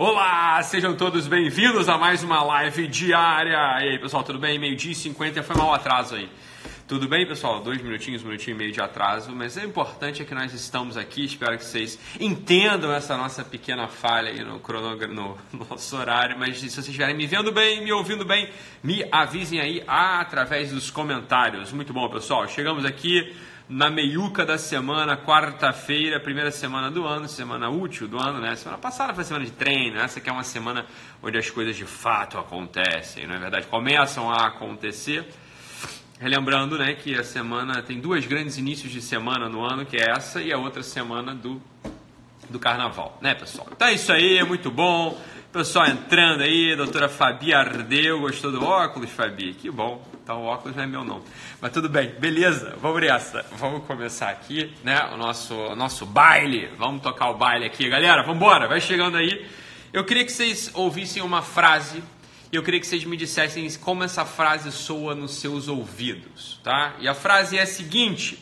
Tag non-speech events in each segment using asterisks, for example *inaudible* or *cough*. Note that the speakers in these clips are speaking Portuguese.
Olá, sejam todos bem-vindos a mais uma live diária. E aí, pessoal, tudo bem? Meio-dia e 50, foi mal atraso aí. Tudo bem, pessoal? Dois minutinhos, um minutinho e meio de atraso, mas o importante é que nós estamos aqui. Espero que vocês entendam essa nossa pequena falha aí no cronograma, no *laughs* nosso horário. Mas se vocês estiverem me vendo bem, me ouvindo bem, me avisem aí através dos comentários. Muito bom, pessoal. Chegamos aqui na meiuca da semana, quarta-feira, primeira semana do ano, semana útil do ano, né? Semana passada foi semana de treino, essa aqui é uma semana onde as coisas de fato acontecem, não é verdade? Começam a acontecer. Relembrando, né, que a semana tem duas grandes inícios de semana no ano, que é essa e a outra semana do do carnaval, né, pessoal? Então é isso aí, é muito bom. Pessoal entrando aí, doutora Fabi Ardeu, gostou do óculos, Fabi? Que bom. Então o óculos não é meu não. Mas tudo bem, beleza, vamos nessa. Vamos começar aqui, né? O nosso, o nosso baile. Vamos tocar o baile aqui, galera. Vamos embora, vai chegando aí. Eu queria que vocês ouvissem uma frase e eu queria que vocês me dissessem como essa frase soa nos seus ouvidos, tá? E a frase é a seguinte: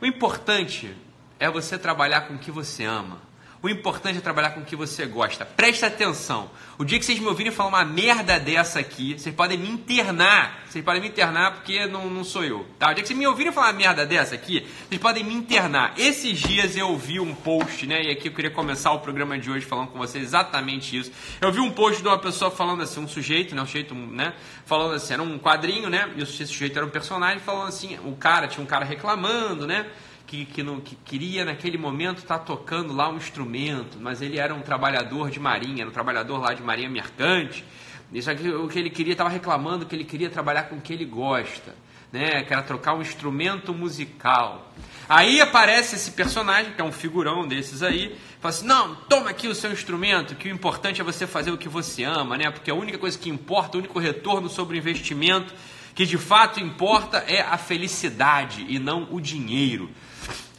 O importante é você trabalhar com o que você ama. O importante é trabalhar com o que você gosta. Presta atenção. O dia que vocês me ouvirem falar uma merda dessa aqui, vocês podem me internar. Vocês podem me internar porque não, não sou eu. Tá? O dia que vocês me ouvirem falar uma merda dessa aqui, vocês podem me internar. Esses dias eu vi um post, né? E aqui eu queria começar o programa de hoje falando com vocês exatamente isso. Eu vi um post de uma pessoa falando assim, um sujeito, né? Um sujeito, né? Falando assim, era um quadrinho, né? E esse sujeito era um personagem falando assim, o cara, tinha um cara reclamando, né? Que, que, não, que queria naquele momento estar tá tocando lá um instrumento, mas ele era um trabalhador de marinha, era um trabalhador lá de marinha mercante. Isso aqui, o que ele queria, estava reclamando que ele queria trabalhar com o que ele gosta, né? que era trocar um instrumento musical. Aí aparece esse personagem, que é um figurão desses aí, fala assim: não, toma aqui o seu instrumento, que o importante é você fazer o que você ama, né? Porque a única coisa que importa, o único retorno sobre o investimento que de fato importa é a felicidade e não o dinheiro.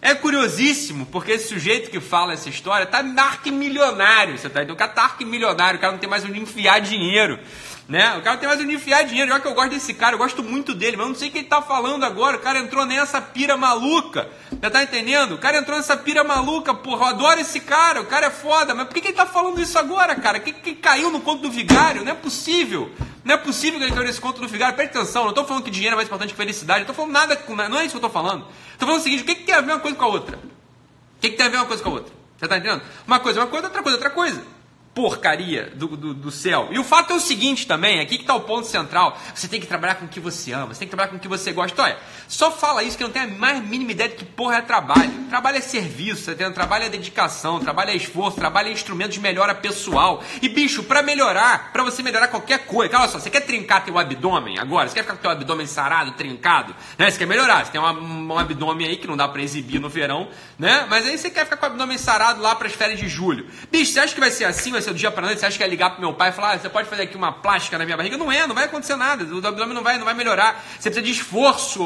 É curiosíssimo, porque esse sujeito que fala essa história tá milionário, você tá entendendo? O cara tá milionário, o cara não tem mais onde enfiar dinheiro, né? O cara tem mais onde enfiar dinheiro, já que eu gosto desse cara, eu gosto muito dele, mas eu não sei o que ele tá falando agora, o cara entrou nessa pira maluca, você tá entendendo? O cara entrou nessa pira maluca, porra, eu adoro esse cara, o cara é foda, mas por que, que ele tá falando isso agora, cara? Que, que caiu no conto do vigário? Não é possível. Não é possível que ele caiu nesse conto do vigário. Presta atenção, não estou falando que dinheiro é mais importante que felicidade. Não estou falando nada, não é isso que eu estou falando. Estou falando o seguinte: o que, que tem a ver uma coisa com a outra? O que, que tem a ver uma coisa com a outra? Você está entendendo? Uma coisa é uma coisa, outra coisa é outra coisa porcaria do, do, do, céu. E o fato é o seguinte também, aqui que está o ponto central. Você tem que trabalhar com o que você ama, você tem que trabalhar com o que você gosta. Olha, só fala isso que não tem a mais mínima ideia de que porra é trabalho. Trabalho é serviço, você tem, trabalho é dedicação, trabalho é esforço, trabalho é instrumento de melhora pessoal. E bicho, para melhorar, para você melhorar qualquer coisa, olha só, você quer trincar teu abdômen agora? Você quer ficar com teu abdômen sarado, trincado? Né? Você quer melhorar, você tem um, um abdômen aí que não dá para exibir no verão, né? Mas aí você quer ficar com o abdômen sarado lá para as férias de julho. Bicho, você acha que vai ser assim? Vai ser do dia para noite? Você acha que é ligar pro meu pai e falar, ah, você pode fazer aqui uma plástica na minha barriga? Não é, não vai acontecer nada. O abdômen não vai, não vai melhorar. Você precisa de esforço.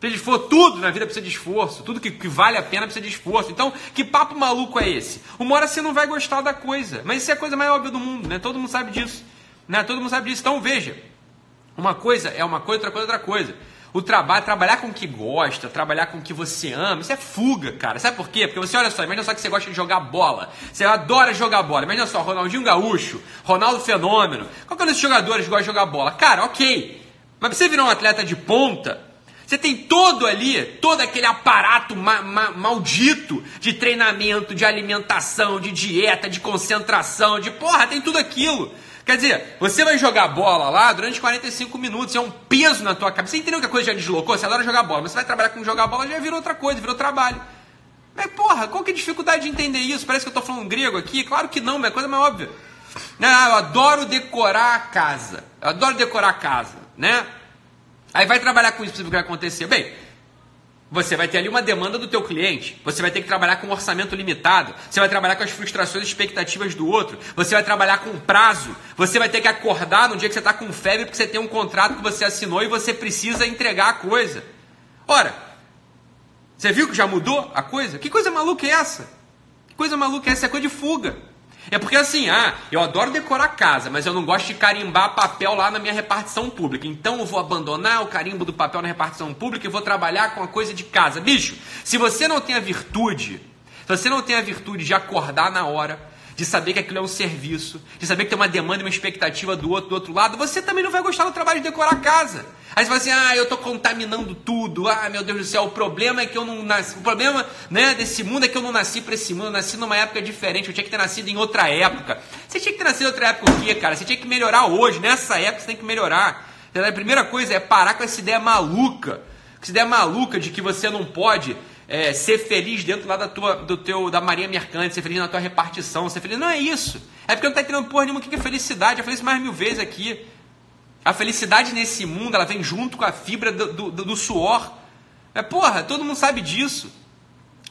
Precisa de esforço. Tudo na vida precisa de esforço. Tudo que, que, vale a pena precisa de esforço. Então, que papo maluco é esse? Uma hora você não vai gostar da coisa. Mas isso é a coisa mais óbvia do mundo, né? Todo mundo sabe disso. Né? Todo mundo sabe disso. Então, veja. Uma coisa é uma coisa, outra coisa é outra coisa. O trabalho, trabalhar com o que gosta, trabalhar com o que você ama, isso é fuga, cara. Sabe por quê? Porque você olha só, imagina só que você gosta de jogar bola. Você adora jogar bola. Imagina só, Ronaldinho Gaúcho, Ronaldo Fenômeno. Qual que é desses jogadores que gosta de jogar bola? Cara, ok. Mas pra você virar um atleta de ponta, você tem todo ali, todo aquele aparato ma ma maldito de treinamento, de alimentação, de dieta, de concentração, de porra, tem tudo aquilo. Quer dizer, você vai jogar bola lá durante 45 minutos, é um peso na tua cabeça. Você entendeu que a coisa já deslocou? Você adora jogar bola, mas você vai trabalhar com jogar bola, já virou outra coisa, virou trabalho. Mas porra, qual que é a dificuldade de entender isso? Parece que eu estou falando grego aqui. Claro que não, mas é coisa mais óbvia. Ah, eu adoro decorar a casa. Eu adoro decorar a casa, né? Aí vai trabalhar com isso, o que vai acontecer? Bem, você vai ter ali uma demanda do teu cliente, você vai ter que trabalhar com um orçamento limitado, você vai trabalhar com as frustrações e expectativas do outro, você vai trabalhar com prazo, você vai ter que acordar no dia que você está com febre porque você tem um contrato que você assinou e você precisa entregar a coisa. Ora, você viu que já mudou a coisa? Que coisa maluca é essa? Que coisa maluca é essa? É coisa de fuga. É porque assim, ah, eu adoro decorar casa, mas eu não gosto de carimbar papel lá na minha repartição pública. Então eu vou abandonar o carimbo do papel na repartição pública e vou trabalhar com a coisa de casa. Bicho, se você não tem a virtude, se você não tem a virtude de acordar na hora, de saber que aquilo é um serviço, de saber que tem uma demanda e uma expectativa do outro do outro lado, você também não vai gostar do trabalho de decorar a casa. Aí você fala assim: "Ah, eu estou contaminando tudo. Ah, meu Deus do céu, o problema é que eu não nasci. O problema, né, desse mundo é que eu não nasci para esse mundo, eu nasci numa época diferente, eu tinha que ter nascido em outra época". Você tinha que ter nascido em outra época o quê, cara? Você tinha que melhorar hoje, nessa época você tem que melhorar. A primeira coisa é parar com essa ideia maluca. Essa ideia maluca de que você não pode é, ser feliz dentro lá da tua, do teu, da Maria Mercante, ser feliz na tua repartição, ser feliz. Não é isso. É porque não está entendendo porra nenhuma o que é felicidade. Eu falei isso mais mil vezes aqui. A felicidade nesse mundo, ela vem junto com a fibra do, do, do suor. É, porra, todo mundo sabe disso.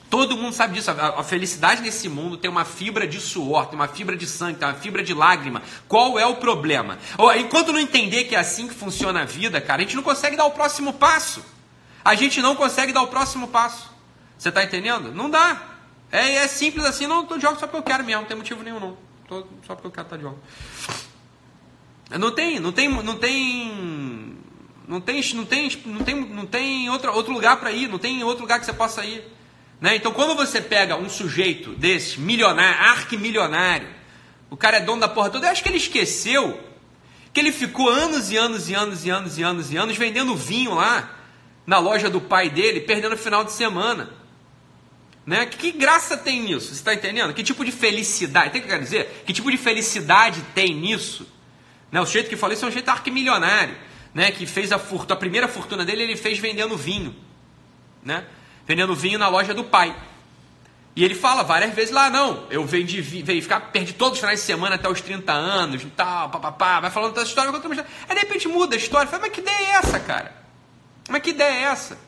Todo mundo sabe disso. A, felicidade nesse mundo tem uma fibra de suor, tem uma fibra de sangue, tem uma fibra de lágrima. Qual é o problema? Enquanto não entender que é assim que funciona a vida, cara, a gente não consegue dar o próximo passo. A gente não consegue dar o próximo passo. Você está entendendo? Não dá. É, é simples assim, não tô jogo só porque eu quero mesmo, não tem motivo nenhum não. Tô, só porque eu quero estar tá de jogo. Não tem, não tem, não tem, não tem, não tem, não tem, não tem outro, outro lugar para ir, não tem outro lugar que você possa ir. Né? Então, quando você pega um sujeito desse, milionário, arquimilionário, o cara é dono da porra toda, eu acho que ele esqueceu que ele ficou anos e anos e anos e anos e anos e anos vendendo vinho lá na loja do pai dele, perdendo o final de semana. Né? Que, graça tem nisso? Você está entendendo? Que tipo de felicidade? Tem que quer dizer? Que tipo de felicidade tem nisso? Né? O jeito que falei isso é um jeito arquimilionário, né? Que fez a fortuna, a primeira fortuna dele ele fez vendendo vinho, né? Vendendo vinho na loja do pai. E ele fala várias vezes lá, não, eu vendi, veio ficar, perdi todos os finais de semana até os 30 anos tal, papapá, vai falando toda história, aí de repente muda a história, fala, mas que ideia é essa, cara? Mas que ideia é essa?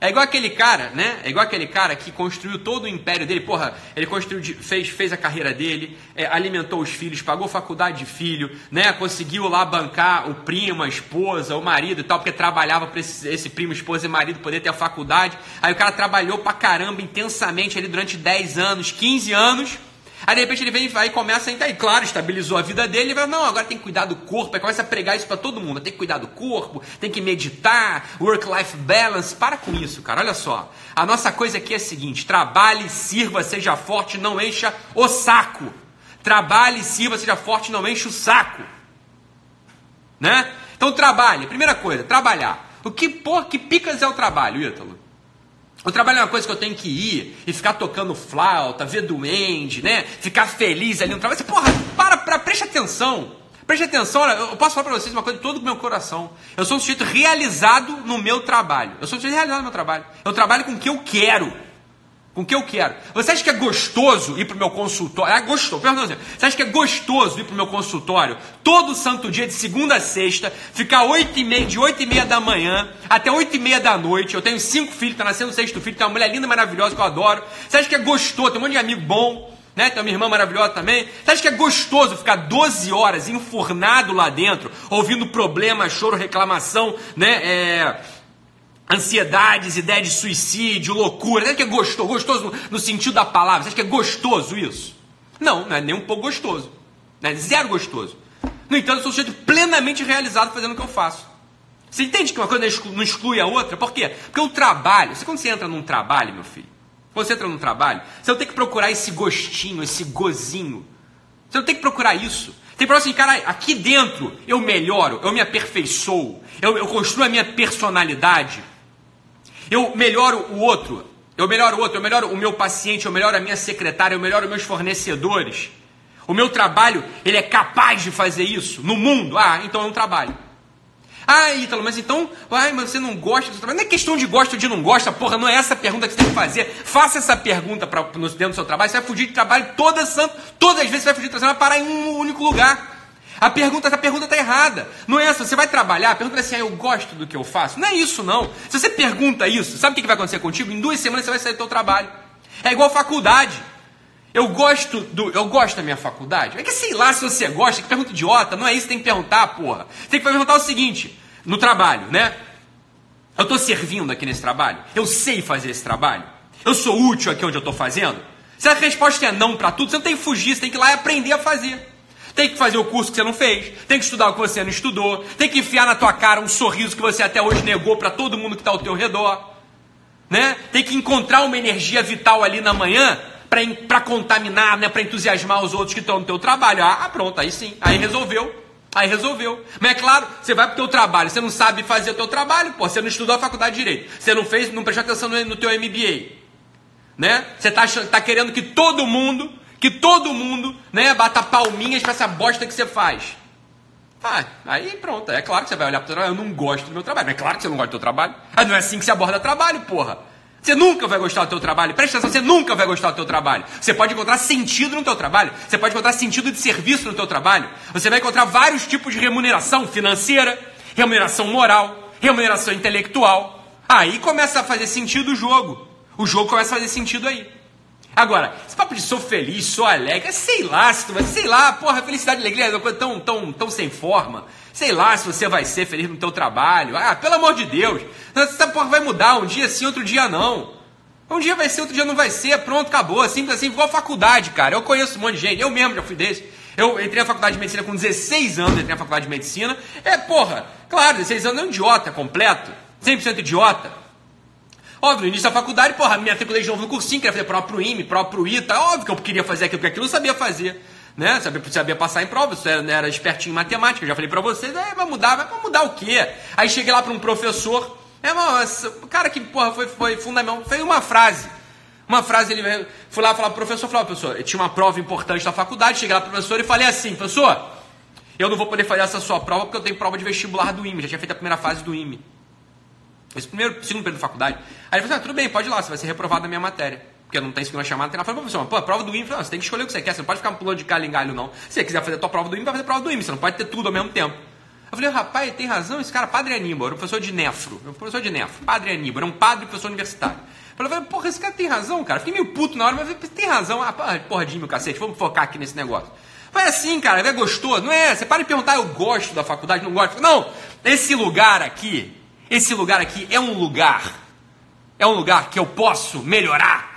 É igual aquele cara, né? É igual aquele cara que construiu todo o império dele. Porra, ele construiu, fez, fez a carreira dele, é, alimentou os filhos, pagou faculdade de filho, né? Conseguiu lá bancar o primo, a esposa, o marido e tal, porque trabalhava para esse, esse, primo, esposa e marido poder ter a faculdade. Aí o cara trabalhou pra caramba intensamente ali durante 10 anos, 15 anos. Aí de repente ele vem e começa a entrar, e claro, estabilizou a vida dele, e vai, não, agora tem que cuidar do corpo, aí começa a pregar isso para todo mundo, tem que cuidar do corpo, tem que meditar, work-life balance, para com isso, cara, olha só. A nossa coisa aqui é a seguinte, trabalhe, sirva, seja forte, não encha o saco. Trabalhe, sirva, seja forte, não enche o saco. Né? Então trabalhe, primeira coisa, trabalhar. O que, por, que picas é o trabalho, Ítalo? O trabalho é uma coisa que eu tenho que ir e ficar tocando flauta, ver duende, né? Ficar feliz ali no trabalho. Porra, para, para, preste atenção. Preste atenção, olha, eu posso falar para vocês uma coisa de todo o meu coração. Eu sou um sujeito realizado no meu trabalho. Eu sou um sujeito realizado no meu trabalho. Eu trabalho com o que eu quero com o que eu quero. Você acha que é gostoso ir para o meu consultório? É gostoso. Pergunta você acha que é gostoso ir para o meu consultório todo santo dia, de segunda a sexta, ficar 8 e meia, de 8 e meia da manhã até 8 e meia da noite? Eu tenho cinco filhos, está nascendo o sexto filho, tem uma mulher linda, maravilhosa que eu adoro. Você acha que é gostoso? Tem um monte de amigo bom. Né? Tem uma irmã maravilhosa também. Você acha que é gostoso ficar 12 horas enfurnado lá dentro, ouvindo problema, choro, reclamação, né? É ansiedades, ideia de suicídio, loucura. Você acha que é gostoso? Gostoso no, sentido da palavra. Você acha que é gostoso isso? Não, não é nem um pouco gostoso. É zero gostoso. No entanto, eu sou um sujeito plenamente realizado fazendo o que eu faço. Você entende que uma coisa não exclui a outra? Por quê? Porque o trabalho, você quando você entra num trabalho, meu filho, quando você entra num trabalho, você não tem que procurar esse gostinho, esse gozinho. Você não tem que procurar isso. Tem que assim, cara, aqui dentro eu melhoro, eu me aperfeiçoo, eu, eu construo a minha personalidade, eu melhoro o outro, eu melhoro o outro, eu melhoro o meu paciente, eu melhoro a minha secretária, eu melhoro meus fornecedores. O meu trabalho, ele é capaz de fazer isso no mundo? Ah, então é um trabalho. Ah, Ítalo, mas então, ai, mas você não gosta do trabalho. Não é questão de gosta ou de não gosta, porra, não é essa pergunta que você tem que fazer. Faça essa pergunta pra, dentro do seu trabalho, você vai fugir de trabalho toda santa, todas as vezes você vai fugir de trabalho, vai parar em um único lugar. A pergunta, a pergunta está errada. Não é essa. Você vai trabalhar, pergunta é assim, ah, eu gosto do que eu faço. Não é isso, não. Se você pergunta isso, sabe o que vai acontecer contigo? Em duas semanas você vai sair do seu trabalho. É igual faculdade. Eu gosto do. Eu gosto da minha faculdade. É que sei lá se você gosta, que pergunta idiota, não é isso que tem que perguntar, porra. Tem que perguntar o seguinte, no trabalho, né? Eu estou servindo aqui nesse trabalho? Eu sei fazer esse trabalho? Eu sou útil aqui onde eu estou fazendo? Se a resposta é não para tudo, você não tem que fugir, você tem que ir lá e aprender a fazer. Tem que fazer o curso que você não fez, tem que estudar o que você não estudou, tem que enfiar na tua cara um sorriso que você até hoje negou para todo mundo que está ao teu redor, né? Tem que encontrar uma energia vital ali na manhã para contaminar, né, para entusiasmar os outros que estão no teu trabalho. Ah, pronto, aí sim, aí resolveu. Aí resolveu. Mas é claro, você vai pro teu trabalho, você não sabe fazer o teu trabalho, pô, você não estudou a faculdade de direito, você não fez, não prestou atenção no, no teu MBA. Né? Você tá, tá querendo que todo mundo, que todo mundo, né, bata palminhas pra essa bosta que você faz. Ah, aí pronto, é claro que você vai olhar pro trabalho, eu não gosto do meu trabalho. Mas é claro que você não gosta do teu trabalho. Ah, não é assim que se aborda trabalho, porra. Você nunca vai gostar do teu trabalho. Presta atenção, você nunca vai gostar do teu trabalho. Você pode encontrar sentido no teu trabalho. Você pode encontrar sentido de serviço no teu trabalho. Você vai encontrar vários tipos de remuneração financeira, remuneração moral, remuneração intelectual. Aí começa a fazer sentido o jogo. O jogo começa a fazer sentido aí. Agora, esse papo de sou feliz, sou alegre, sei lá, se tu vai, sei lá, porra, felicidade e alegria é uma coisa tão, tão, tão sem forma. Sei lá se você vai ser feliz no teu trabalho. Ah, pelo amor de Deus. Essa porra vai mudar. Um dia sim, outro dia não. Um dia vai ser, outro dia não vai ser. Pronto, acabou. Simples assim, igual faculdade, cara. Eu conheço um monte de gente. Eu mesmo já fui desse. Eu entrei na faculdade de medicina com 16 anos, entrei na faculdade de medicina. É, porra, claro, 16 anos é um idiota completo. 100% idiota. Óbvio, no início da faculdade, porra, me matriculei de novo no cursinho, queria fazer prova pro IME, prova pro ITA. Óbvio que eu queria fazer aquilo, porque aquilo eu sabia fazer né? Sabia, sabia passar em prova, você era, era espertinho em matemática, eu já falei para vocês, é, vai mudar, vai mudar o quê? Aí cheguei lá para um professor, é uma, cara que, porra, foi, foi fundamental, fez uma frase. Uma frase, ele fui lá falar pro professor, falou, professor, tinha uma prova importante da faculdade, cheguei lá pro professor e falei assim, professor, eu não vou poder fazer essa sua prova porque eu tenho prova de vestibular do IME, já tinha feito a primeira fase do IME. Esse primeiro, segundo período da faculdade. Aí ele falou assim, ah, tudo bem, pode ir lá, você vai ser reprovado na minha matéria porque não tem segunda chamada, tem lá. Falei, professor, pô, a prova do IME, você tem que escolher o que você quer, você não pode ficar pulando de galho em galho, não. Se você quiser fazer a tua prova do IME, vai fazer a prova do IME, você não pode ter tudo ao mesmo tempo. Eu falei, rapaz, tem razão, esse cara, padre Aníbal, era um professor de nefro, um professor de nefro, padre Aníbal, era um padre professor universitário. Eu falei, porra, esse cara tem razão, cara. Fiquei meio puto na hora, mas tem razão. Ah, porra meu cacete, vamos focar aqui nesse negócio. Foi assim, cara, é gostoso, não é? Você para de perguntar, eu gosto da faculdade, não gosto. Não, esse lugar aqui, esse lugar aqui é um lugar, é um lugar que eu posso melhorar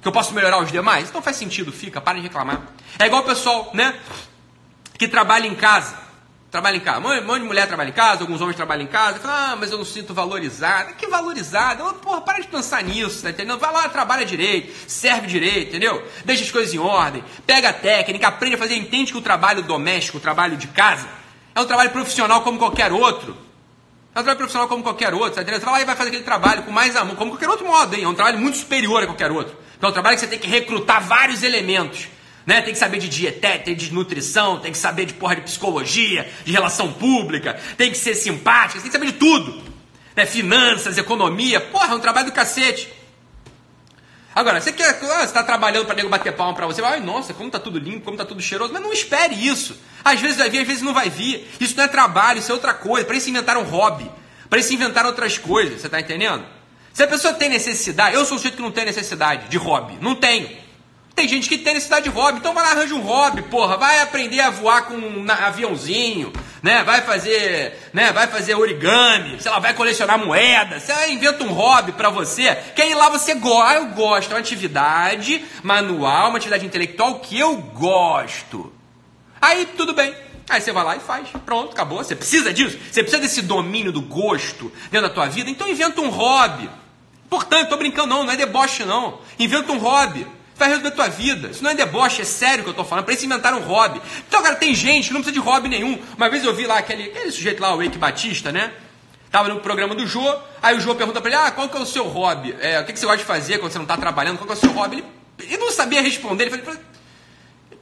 que eu posso melhorar os demais? Então faz sentido, fica, para de reclamar. É igual o pessoal, né? Que trabalha em casa. Trabalha em casa. Um monte de mulher trabalha em casa, alguns homens trabalham em casa. Fala, ah, mas eu não sinto valorizado. Que valorizado? Porra, para de pensar nisso, tá entendendo? Vai lá, trabalha direito, serve direito, entendeu? Deixa as coisas em ordem, pega a técnica, aprende a fazer, entende que o trabalho doméstico, o trabalho de casa, é um trabalho profissional como qualquer outro. Trabalho profissional como qualquer outro? Você vai lá e vai fazer aquele trabalho com mais amor, como qualquer outro modo, hein? É um trabalho muito superior a qualquer outro. Então, é um trabalho que você tem que recrutar vários elementos. Né? Tem que saber de dietética, de nutrição, tem que saber de porra de psicologia, de relação pública, tem que ser simpática, tem que saber de tudo. Né? Finanças, economia, porra, é um trabalho do cacete. Agora, você quer, ah, está trabalhando para nego bater palma para você, ai nossa, como tá tudo limpo, como tá tudo cheiroso, mas não espere isso. Às vezes vai vir, às vezes não vai vir. Isso não é trabalho, isso é outra coisa. Para isso inventaram hobby, para isso inventaram outras coisas, você tá entendendo? Se a pessoa tem necessidade, eu sou um sujeito que não tem necessidade de hobby, não tenho. Tem gente que tem necessidade de hobby, então vai lá, arranja um hobby, porra, vai aprender a voar com um aviãozinho, né? Vai fazer, né? Vai fazer origami, sei lá, vai colecionar moedas, você inventa um hobby para você, que aí lá você gosta, ah, eu gosto, é uma atividade manual, uma atividade intelectual que eu gosto. Aí tudo bem, Aí você vai lá e faz. Pronto, acabou. Você precisa disso? Você precisa desse domínio do gosto dentro da tua vida? Então inventa um hobby. Portanto, tô brincando não, não é deboche não. Inventa um hobby. Vai resolver a tua vida. Isso não é deboche, é sério que eu tô falando. Para isso inventar um hobby. Então, cara, tem gente que não precisa de hobby nenhum. Uma vez eu vi lá aquele, aquele sujeito lá, o Eike Batista, né? Tava no programa do Jô, aí o Jô pergunta pra ele, ah, qual que é o seu hobby? É, o que, que você gosta de fazer quando você não tá trabalhando? Qual que é o seu hobby? Ele, ele não sabia responder, ele falou,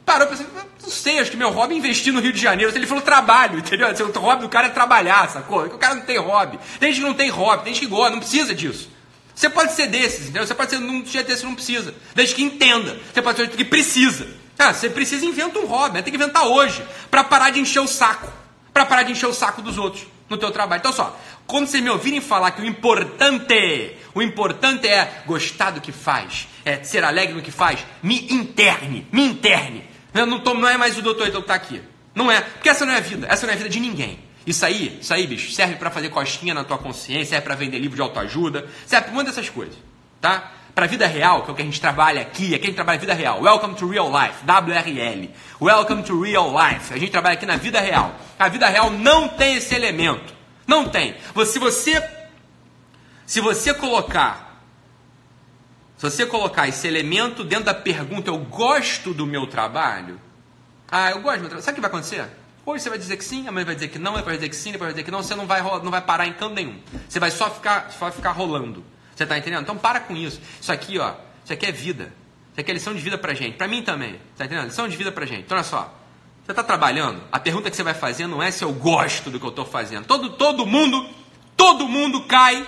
parou e pensou, não sei, acho que meu hobby é investir no Rio de Janeiro. Ele falou trabalho, *laughs* entendeu? O hobby do cara é trabalhar, sacou? O cara não tem hobby. Tem gente que não tem hobby, tem gente que gosta, não precisa disso. Você pode ser desses, entendeu? Você pode ser um jeito desse não precisa. Desde que entenda. Você pode ser um que precisa. Ah, você precisa inventa um hobby, né? tem que inventar hoje, para parar de encher o saco. Para parar de encher o saco dos outros no teu trabalho. Então só, quando vocês me ouvirem falar que o importante, o importante é gostar do que faz, é ser alegre no que faz, me interne, me interne. Eu não, tô, não é mais o doutor então que está aqui. Não é, porque essa não é a vida, essa não é a vida de ninguém. Isso aí, isso aí, bicho, serve para fazer costinha na tua consciência, serve para vender livro de autoajuda, serve para uma dessas coisas, tá? Para vida real, que é o que a gente trabalha aqui, aqui a gente trabalha vida real. Welcome to real life, WRL. Welcome to real life. A gente trabalha aqui na vida real. A vida real não tem esse elemento. Não tem. Se você se você colocar Se você colocar esse elemento dentro da pergunta, eu gosto do meu trabalho? Ah, eu gosto do meu trabalho. Sabe o que vai acontecer? Hoje você vai dizer que sim, amanhã vai dizer que não, depois vai dizer que sim, depois vai dizer que não. Você não vai, não vai parar em canto nenhum. Você vai só ficar, só ficar rolando. Você está entendendo? Então para com isso. Isso aqui, ó, isso aqui é vida. Isso aqui é lição de vida pra gente. Pra mim também. Tá entendendo? Lição de vida pra gente. Então olha só. Você está trabalhando, a pergunta que você vai fazer não é se eu gosto do que eu estou fazendo. Todo, todo mundo, todo mundo cai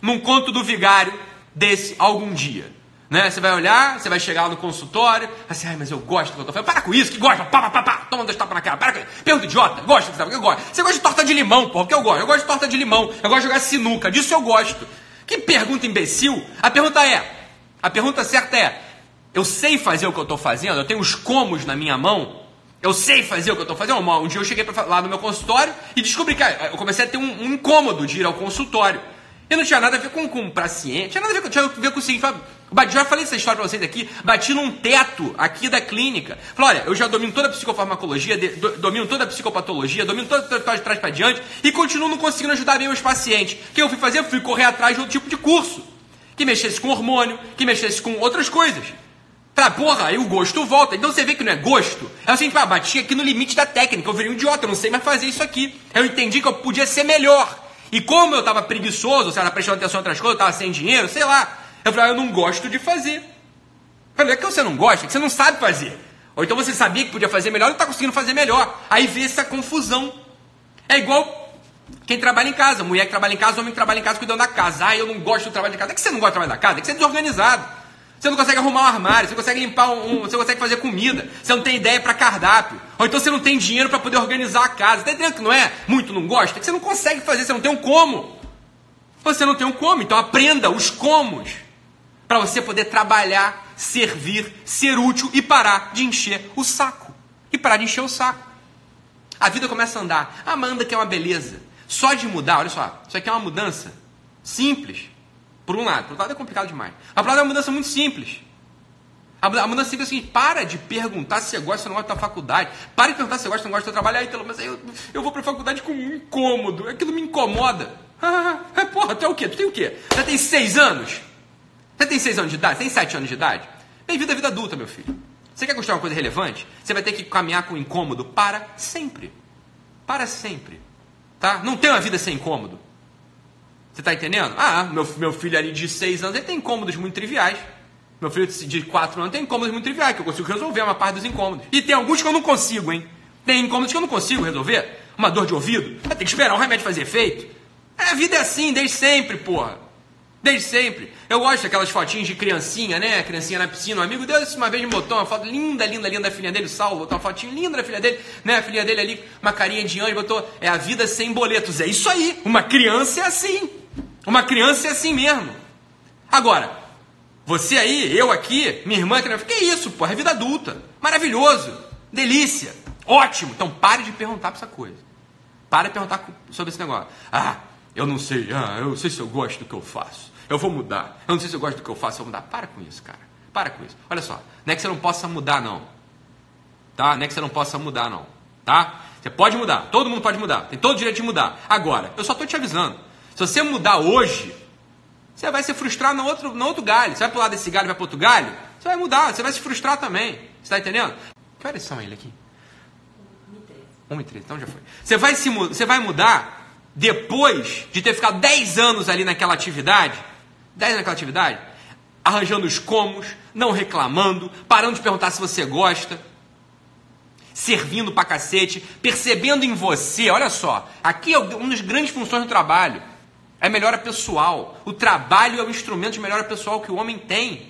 num conto do vigário desse algum dia. Né? Você vai olhar, você vai chegar lá no consultório, assim, ai, mas eu gosto do que eu tô fazendo. Para com isso, que gosta, pá, pá, pá, pá, toma dois tapas na cara, para com isso. Pergunta idiota, gosta que eu gosto. Você gosta de torta de limão, porra, que eu gosto. Eu gosto de torta de limão, eu gosto de jogar sinuca, disso eu gosto. Que pergunta imbecil? A pergunta é, a pergunta certa é, eu sei fazer o que eu estou fazendo, eu tenho os comos na minha mão, eu sei fazer o que eu estou fazendo. Um dia eu cheguei lá no meu consultório e descobri que ah, eu comecei a ter um, um incômodo de ir ao consultório. E não tinha nada a ver com, com paciente, tinha nada a ver, tinha a ver com o seguinte, já falei essa história para vocês aqui, bati num teto aqui da clínica. Falei, olha, eu já domino toda a psicofarmacologia, domino toda a psicopatologia, domino toda a trajetória de trás para diante e continuo não conseguindo ajudar bem os pacientes. O que eu fui fazer? Eu fui correr atrás de outro tipo de curso, que mexesse com hormônio, que mexesse com outras coisas. Pra porra, aí o gosto volta. Então você vê que não é gosto. É o seguinte, ah, bati aqui no limite da técnica, eu virei um idiota, eu não sei mais fazer isso aqui. Eu entendi que eu podia ser melhor. E como eu estava preguiçoso, você estava prestando atenção em outras coisas, eu estava sem dinheiro, sei lá. Eu falei, ah, eu não gosto de fazer. Eu falei, é que você não gosta, é que você não sabe fazer. Ou então você sabia que podia fazer melhor e não está conseguindo fazer melhor. Aí vê essa confusão. É igual quem trabalha em casa, mulher que trabalha em casa, homem que trabalha em casa cuidando da casa. Ah, eu não gosto do trabalho de casa. É que você não gosta do trabalho da casa, é que você é desorganizado. Você não consegue arrumar um armário, você consegue limpar um, você consegue fazer comida, você não tem ideia para cardápio, ou então você não tem dinheiro para poder organizar a casa. Tá entendendo que não é muito não gosta? É que você não consegue fazer, você não tem um como. Você não tem um como, então aprenda os comos para você poder trabalhar, servir, ser útil e parar de encher o saco. E parar de encher o saco. A vida começa a andar. Ah, Amanda que é uma beleza. Só de mudar, olha só, isso aqui é uma mudança simples. Por um lado. Por outro lado é complicado demais. A palavra é uma mudança muito simples. A mudança simples é o seguinte, para de perguntar se você gosta ou não gosta da faculdade. Para de perguntar se você gosta ou não gosta do trabalho. Aí, mas aí eu, eu vou para a faculdade com um incômodo. Aquilo me incomoda. *laughs* Ah, ah, porra, tu é o quê? Tu tem o quê? Você tem seis anos? Você tem seis anos de idade? Você tem sete anos de idade? Bem-vindo à vida adulta, meu filho. Você quer construir uma coisa relevante? Você vai ter que caminhar com incômodo para sempre. Para sempre. Tá? Não tem uma vida sem incômodo. Você está entendendo? Ah, meu, meu filho ali de 6 anos, ele tem incômodos muito triviais. Meu filho de 4 anos tem incômodos muito triviais, que eu consigo resolver uma parte dos incômodos. E tem alguns que eu não consigo, hein? Tem incômodos que eu não consigo resolver. Uma dor de ouvido, vai ter que esperar um remédio fazer efeito. É, a vida é assim, desde sempre, porra. Desde sempre. Eu gosto daquelas fotinhas de criancinha, né? Criancinha na piscina. Um amigo Deus uma vez me botou uma foto linda, linda, linda da filha dele, Salvo. Botou uma fotinha linda da filha dele, né? A filha dele ali, uma carinha de anjo, botou. É a vida sem boletos. É isso aí. Uma criança é assim. Uma criança é assim mesmo. Agora, você aí, eu aqui, minha irmã, que isso, porra, é vida adulta. Maravilhoso. Delícia. Ótimo. Então pare de perguntar para essa coisa. Pare de perguntar sobre esse negócio. Ah, eu não sei, ah, eu sei se eu gosto do que eu faço. Eu vou mudar. Eu não sei se eu gosto do que eu faço, eu vou mudar. Para com isso, cara. Para com isso. Olha só, não é que você não possa mudar, não. Tá? Não é que você não possa mudar, não. Tá? Você pode mudar. Todo mundo pode mudar. Tem todo o direito de mudar. Agora, eu só estou te avisando. Se você mudar hoje, você vai se frustrar no outro, no outro galho. Você vai pular desse galho e vai para outro galho, você vai mudar, você vai se frustrar também. Você está entendendo? Que horas são ele aqui? 1 e 13, então já foi. Você vai, se, você vai mudar depois de ter ficado 10 anos ali naquela atividade, 10 naquela atividade, arranjando os comos, não reclamando, parando de perguntar se você gosta, servindo pra cacete, percebendo em você, olha só, aqui é uma das grandes funções do trabalho. É melhora pessoal. O trabalho é o instrumento de melhora pessoal que o homem tem.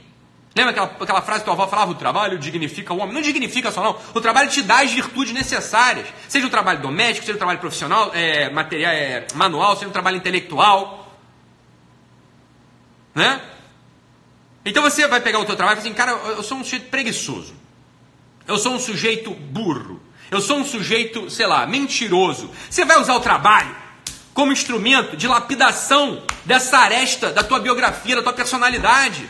Lembra aquela, aquela frase que tua avó falava? O trabalho dignifica o homem. Não dignifica só, não. O trabalho te dá as virtudes necessárias. Seja o trabalho doméstico, seja o trabalho profissional, é, material, é, manual, seja o trabalho intelectual. Né? Então você vai pegar o teu trabalho e falar assim, cara, eu sou um sujeito preguiçoso. Eu sou um sujeito burro. Eu sou um sujeito, sei lá, mentiroso. Você vai usar o trabalho como instrumento de lapidação dessa aresta da tua biografia, da tua personalidade.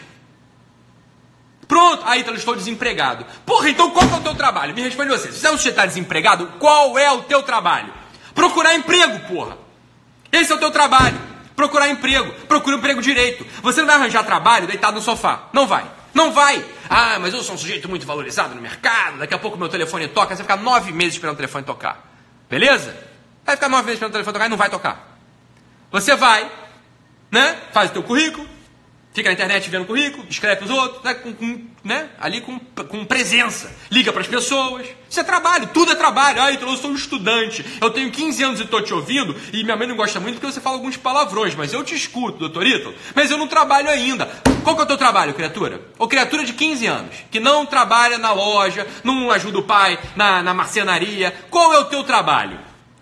Pronto, aí então, eu estou desempregado. Porra, então qual é o teu trabalho? Me responde você. Se você está desempregado, qual é o teu trabalho? Procurar emprego, porra. Esse é o teu trabalho. Procurar emprego. Procura um emprego direito. Você não vai arranjar trabalho deitado no sofá. Não vai. Não vai. Ah, mas eu sou um sujeito muito valorizado no mercado. Daqui a pouco meu telefone toca. Você vai ficar nove meses esperando o telefone tocar. Beleza? Vai ficar nove meses esperando o telefone tocar e não vai tocar. Você vai, né? Faz o teu currículo, Fica na internet vendo currículo, escreve os outros, né? Com, com, né? ali com, com presença. Liga para as pessoas. Isso é trabalho, tudo é trabalho. Ah, então eu sou um estudante, eu tenho 15 anos e estou te ouvindo, e minha mãe não gosta muito porque você fala alguns palavrões, mas eu te escuto, doutor Ítalo, mas eu não trabalho ainda. Qual que é o teu trabalho, criatura? Ou criatura de 15 anos, que não trabalha na loja, não ajuda o pai na, na marcenaria. Qual é o teu trabalho?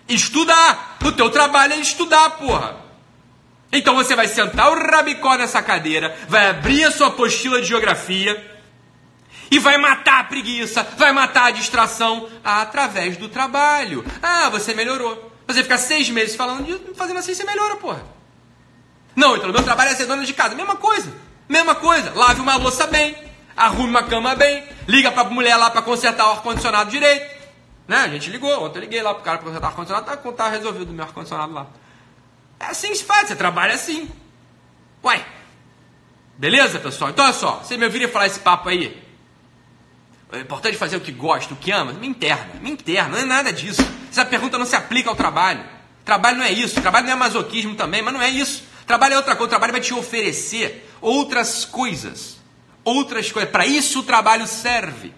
Estudar. O teu trabalho é estudar, porra. Então você vai sentar o rabicó nessa cadeira, vai abrir a sua apostila de geografia e vai matar a preguiça, vai matar a distração através do trabalho. Ah, você melhorou. Você fica seis meses falando de fazendo assim, você melhora, porra. Não, então meu trabalho é ser dona de casa. Mesma coisa. Mesma coisa. Lave uma louça bem, arrume uma cama bem, liga pra mulher lá para consertar o ar-condicionado direito. Né? A gente ligou, ontem eu liguei lá pro cara pra consertar o ar-condicionado, tá, tá resolvido o meu ar-condicionado lá. É assim que se faz, você trabalha assim. Uai. Beleza, pessoal? Então olha só, você me ouviria falar esse papo aí? É importante fazer o que gosta, o que ama. Me interna, me interna, não é nada disso. Essa pergunta não se aplica ao trabalho. Trabalho não é isso, trabalho não é masoquismo também, mas não é isso. Trabalho é outra coisa, o trabalho vai te oferecer outras coisas. Outras coisas. Para isso o trabalho serve.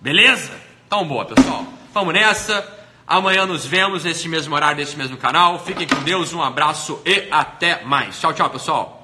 Beleza? Então, boa, pessoal. Vamos nessa. Amanhã nos vemos nesse mesmo horário, nesse mesmo canal. Fiquem com Deus, um abraço e até mais. Tchau, tchau, pessoal.